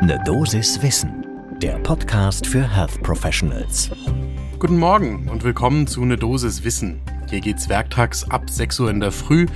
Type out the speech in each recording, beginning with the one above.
Ne Dosis Wissen, der Podcast für Health Professionals. Guten Morgen und willkommen zu Ne Dosis Wissen. Hier geht's werktags ab 6 Uhr in der Früh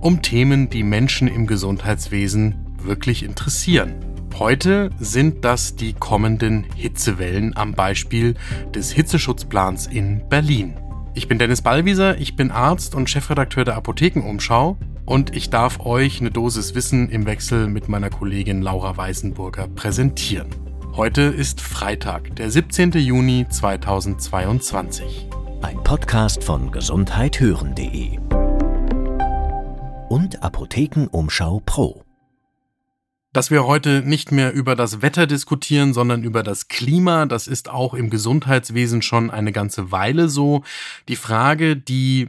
um Themen, die Menschen im Gesundheitswesen wirklich interessieren. Heute sind das die kommenden Hitzewellen am Beispiel des Hitzeschutzplans in Berlin. Ich bin Dennis Ballwieser, ich bin Arzt und Chefredakteur der Apothekenumschau und ich darf euch eine Dosis Wissen im Wechsel mit meiner Kollegin Laura Weißenburger präsentieren. Heute ist Freitag, der 17. Juni 2022. Ein Podcast von gesundheithören.de und Apothekenumschau Pro. Dass wir heute nicht mehr über das Wetter diskutieren, sondern über das Klima, das ist auch im Gesundheitswesen schon eine ganze Weile so. Die Frage, die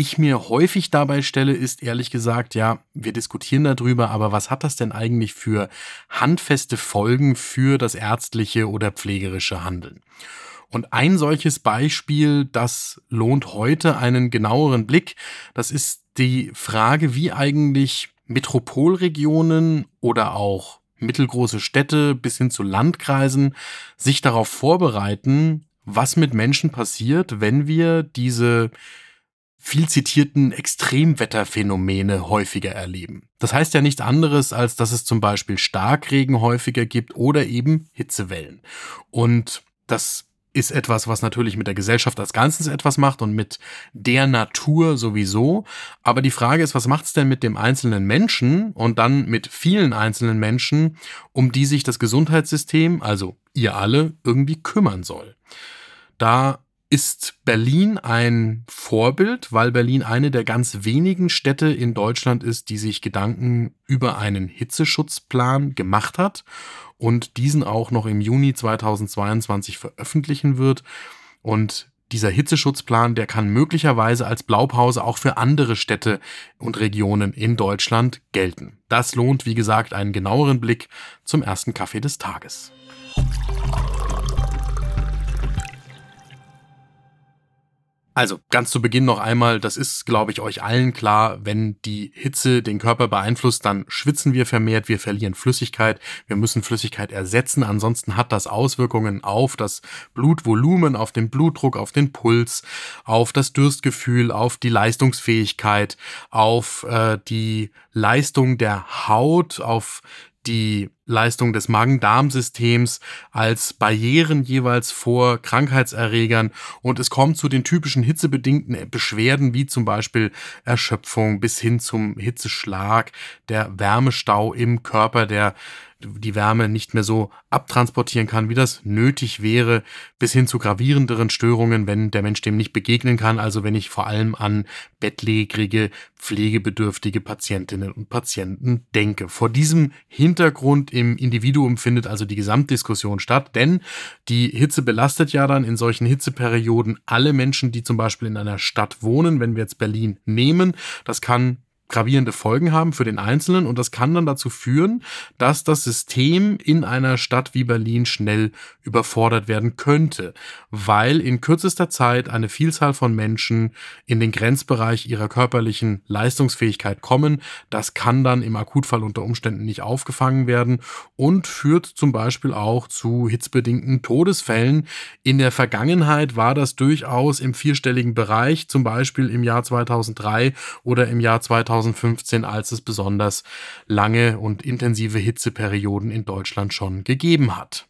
ich mir häufig dabei stelle, ist ehrlich gesagt, ja, wir diskutieren darüber, aber was hat das denn eigentlich für handfeste Folgen für das ärztliche oder pflegerische Handeln? Und ein solches Beispiel, das lohnt heute einen genaueren Blick, das ist die Frage, wie eigentlich Metropolregionen oder auch mittelgroße Städte bis hin zu Landkreisen sich darauf vorbereiten, was mit Menschen passiert, wenn wir diese viel zitierten Extremwetterphänomene häufiger erleben. Das heißt ja nichts anderes, als dass es zum Beispiel Starkregen häufiger gibt oder eben Hitzewellen. Und das ist etwas, was natürlich mit der Gesellschaft als Ganzes etwas macht und mit der Natur sowieso. Aber die Frage ist, was macht es denn mit dem einzelnen Menschen und dann mit vielen einzelnen Menschen, um die sich das Gesundheitssystem, also ihr alle, irgendwie kümmern soll? Da ist Berlin ein Vorbild, weil Berlin eine der ganz wenigen Städte in Deutschland ist, die sich Gedanken über einen Hitzeschutzplan gemacht hat und diesen auch noch im Juni 2022 veröffentlichen wird. Und dieser Hitzeschutzplan, der kann möglicherweise als Blaupause auch für andere Städte und Regionen in Deutschland gelten. Das lohnt, wie gesagt, einen genaueren Blick zum ersten Kaffee des Tages. Also ganz zu Beginn noch einmal, das ist, glaube ich, euch allen klar, wenn die Hitze den Körper beeinflusst, dann schwitzen wir vermehrt, wir verlieren Flüssigkeit, wir müssen Flüssigkeit ersetzen, ansonsten hat das Auswirkungen auf das Blutvolumen, auf den Blutdruck, auf den Puls, auf das Durstgefühl, auf die Leistungsfähigkeit, auf äh, die Leistung der Haut, auf die Leistung des Magen-Darm-Systems als Barrieren jeweils vor Krankheitserregern. Und es kommt zu den typischen hitzebedingten Beschwerden wie zum Beispiel Erschöpfung bis hin zum Hitzeschlag, der Wärmestau im Körper, der die Wärme nicht mehr so abtransportieren kann, wie das nötig wäre, bis hin zu gravierenderen Störungen, wenn der Mensch dem nicht begegnen kann. Also wenn ich vor allem an bettlägerige, pflegebedürftige Patientinnen und Patienten denke. Vor diesem Hintergrund im Individuum findet also die Gesamtdiskussion statt, denn die Hitze belastet ja dann in solchen Hitzeperioden alle Menschen, die zum Beispiel in einer Stadt wohnen. Wenn wir jetzt Berlin nehmen, das kann gravierende Folgen haben für den Einzelnen und das kann dann dazu führen, dass das System in einer Stadt wie Berlin schnell überfordert werden könnte, weil in kürzester Zeit eine Vielzahl von Menschen in den Grenzbereich ihrer körperlichen Leistungsfähigkeit kommen. Das kann dann im Akutfall unter Umständen nicht aufgefangen werden und führt zum Beispiel auch zu hitzbedingten Todesfällen. In der Vergangenheit war das durchaus im vierstelligen Bereich, zum Beispiel im Jahr 2003 oder im Jahr 2000 2015, als es besonders lange und intensive Hitzeperioden in Deutschland schon gegeben hat.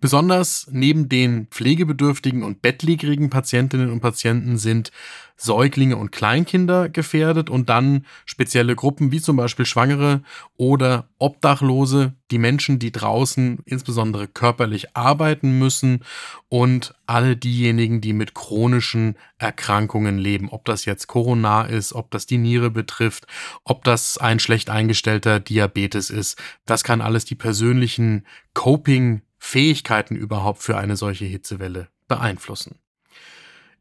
Besonders neben den pflegebedürftigen und bettlägerigen Patientinnen und Patienten sind Säuglinge und Kleinkinder gefährdet und dann spezielle Gruppen wie zum Beispiel Schwangere oder Obdachlose, die Menschen, die draußen insbesondere körperlich arbeiten müssen und alle diejenigen, die mit chronischen Erkrankungen leben, ob das jetzt Corona ist, ob das die Niere betrifft, ob das ein schlecht eingestellter Diabetes ist. Das kann alles die persönlichen Coping Fähigkeiten überhaupt für eine solche Hitzewelle beeinflussen.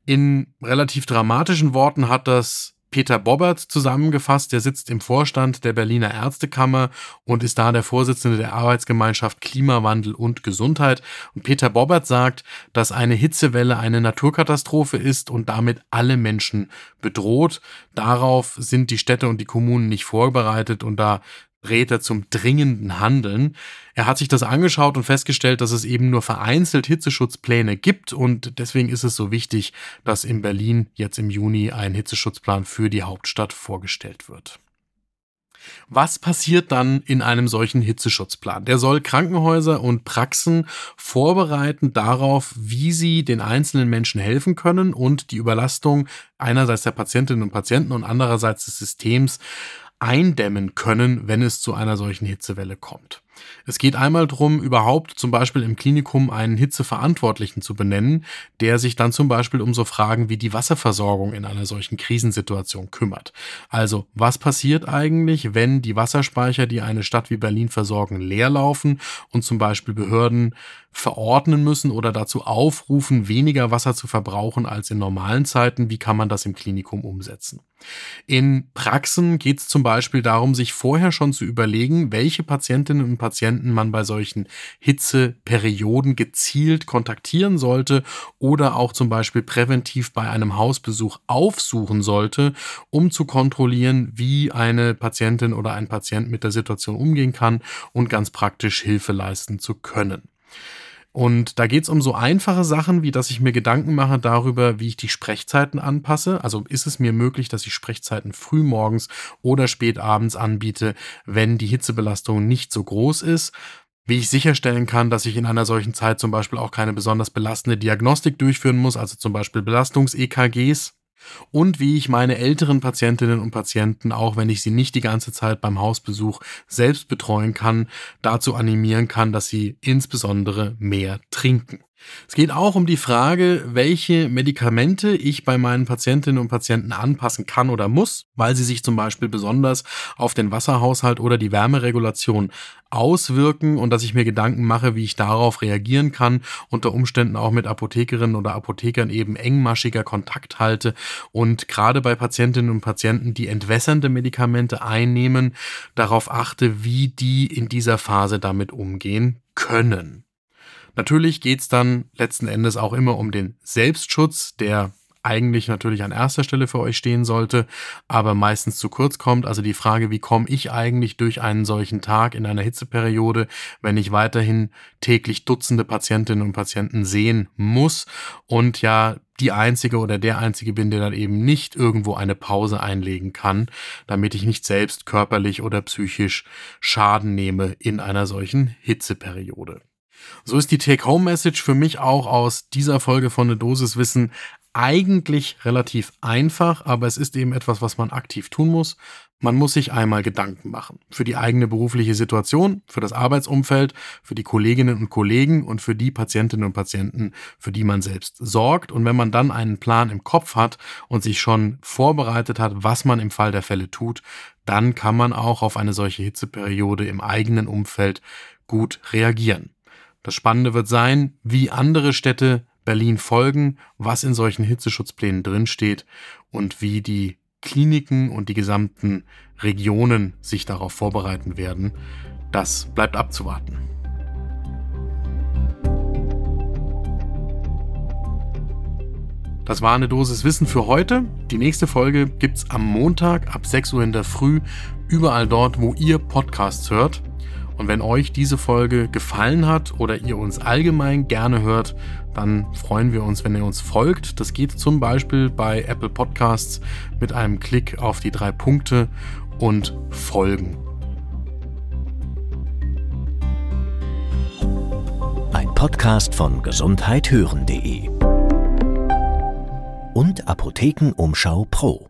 In relativ dramatischen Worten hat das Peter Bobbert zusammengefasst. Der sitzt im Vorstand der Berliner Ärztekammer und ist da der Vorsitzende der Arbeitsgemeinschaft Klimawandel und Gesundheit. Und Peter Bobbert sagt, dass eine Hitzewelle eine Naturkatastrophe ist und damit alle Menschen bedroht. Darauf sind die Städte und die Kommunen nicht vorbereitet und da rät er zum dringenden Handeln. Er hat sich das angeschaut und festgestellt, dass es eben nur vereinzelt Hitzeschutzpläne gibt und deswegen ist es so wichtig, dass in Berlin jetzt im Juni ein Hitzeschutzplan für die Hauptstadt vorgestellt wird. Was passiert dann in einem solchen Hitzeschutzplan? Der soll Krankenhäuser und Praxen vorbereiten darauf, wie sie den einzelnen Menschen helfen können und die Überlastung einerseits der Patientinnen und Patienten und andererseits des Systems eindämmen können, wenn es zu einer solchen Hitzewelle kommt. Es geht einmal darum, überhaupt zum Beispiel im Klinikum einen Hitzeverantwortlichen zu benennen, der sich dann zum Beispiel um so Fragen wie die Wasserversorgung in einer solchen Krisensituation kümmert. Also, was passiert eigentlich, wenn die Wasserspeicher, die eine Stadt wie Berlin versorgen, leerlaufen und zum Beispiel Behörden verordnen müssen oder dazu aufrufen, weniger Wasser zu verbrauchen als in normalen Zeiten? Wie kann man das im Klinikum umsetzen? In Praxen geht es zum Beispiel darum, sich vorher schon zu überlegen, welche Patientinnen und Patienten man bei solchen Hitzeperioden gezielt kontaktieren sollte oder auch zum Beispiel präventiv bei einem Hausbesuch aufsuchen sollte, um zu kontrollieren, wie eine Patientin oder ein Patient mit der Situation umgehen kann und ganz praktisch Hilfe leisten zu können. Und da geht es um so einfache Sachen, wie dass ich mir Gedanken mache darüber, wie ich die Sprechzeiten anpasse. Also ist es mir möglich, dass ich Sprechzeiten früh morgens oder spät abends anbiete, wenn die Hitzebelastung nicht so groß ist wie ich sicherstellen kann, dass ich in einer solchen Zeit zum Beispiel auch keine besonders belastende Diagnostik durchführen muss, also zum Beispiel Belastungs-EKGs und wie ich meine älteren Patientinnen und Patienten, auch wenn ich sie nicht die ganze Zeit beim Hausbesuch selbst betreuen kann, dazu animieren kann, dass sie insbesondere mehr trinken. Es geht auch um die Frage, welche Medikamente ich bei meinen Patientinnen und Patienten anpassen kann oder muss, weil sie sich zum Beispiel besonders auf den Wasserhaushalt oder die Wärmeregulation auswirken und dass ich mir Gedanken mache, wie ich darauf reagieren kann, unter Umständen auch mit Apothekerinnen oder Apothekern eben engmaschiger Kontakt halte und gerade bei Patientinnen und Patienten, die entwässernde Medikamente einnehmen, darauf achte, wie die in dieser Phase damit umgehen können. Natürlich geht es dann letzten Endes auch immer um den Selbstschutz, der eigentlich natürlich an erster Stelle für euch stehen sollte, aber meistens zu kurz kommt. Also die Frage, wie komme ich eigentlich durch einen solchen Tag in einer Hitzeperiode, wenn ich weiterhin täglich Dutzende Patientinnen und Patienten sehen muss und ja die einzige oder der einzige bin, der dann eben nicht irgendwo eine Pause einlegen kann, damit ich nicht selbst körperlich oder psychisch Schaden nehme in einer solchen Hitzeperiode. So ist die Take-Home-Message für mich auch aus dieser Folge von eine Dosis Wissen eigentlich relativ einfach, aber es ist eben etwas, was man aktiv tun muss. Man muss sich einmal Gedanken machen. Für die eigene berufliche Situation, für das Arbeitsumfeld, für die Kolleginnen und Kollegen und für die Patientinnen und Patienten, für die man selbst sorgt. Und wenn man dann einen Plan im Kopf hat und sich schon vorbereitet hat, was man im Fall der Fälle tut, dann kann man auch auf eine solche Hitzeperiode im eigenen Umfeld gut reagieren. Das Spannende wird sein, wie andere Städte Berlin folgen, was in solchen Hitzeschutzplänen drinsteht und wie die Kliniken und die gesamten Regionen sich darauf vorbereiten werden. Das bleibt abzuwarten. Das war eine Dosis Wissen für heute. Die nächste Folge gibt's am Montag ab 6 Uhr in der Früh, überall dort, wo ihr Podcasts hört. Und wenn euch diese Folge gefallen hat oder ihr uns allgemein gerne hört, dann freuen wir uns, wenn ihr uns folgt. Das geht zum Beispiel bei Apple Podcasts mit einem Klick auf die drei Punkte und folgen. Ein Podcast von gesundheithören.de und Apothekenumschau Pro.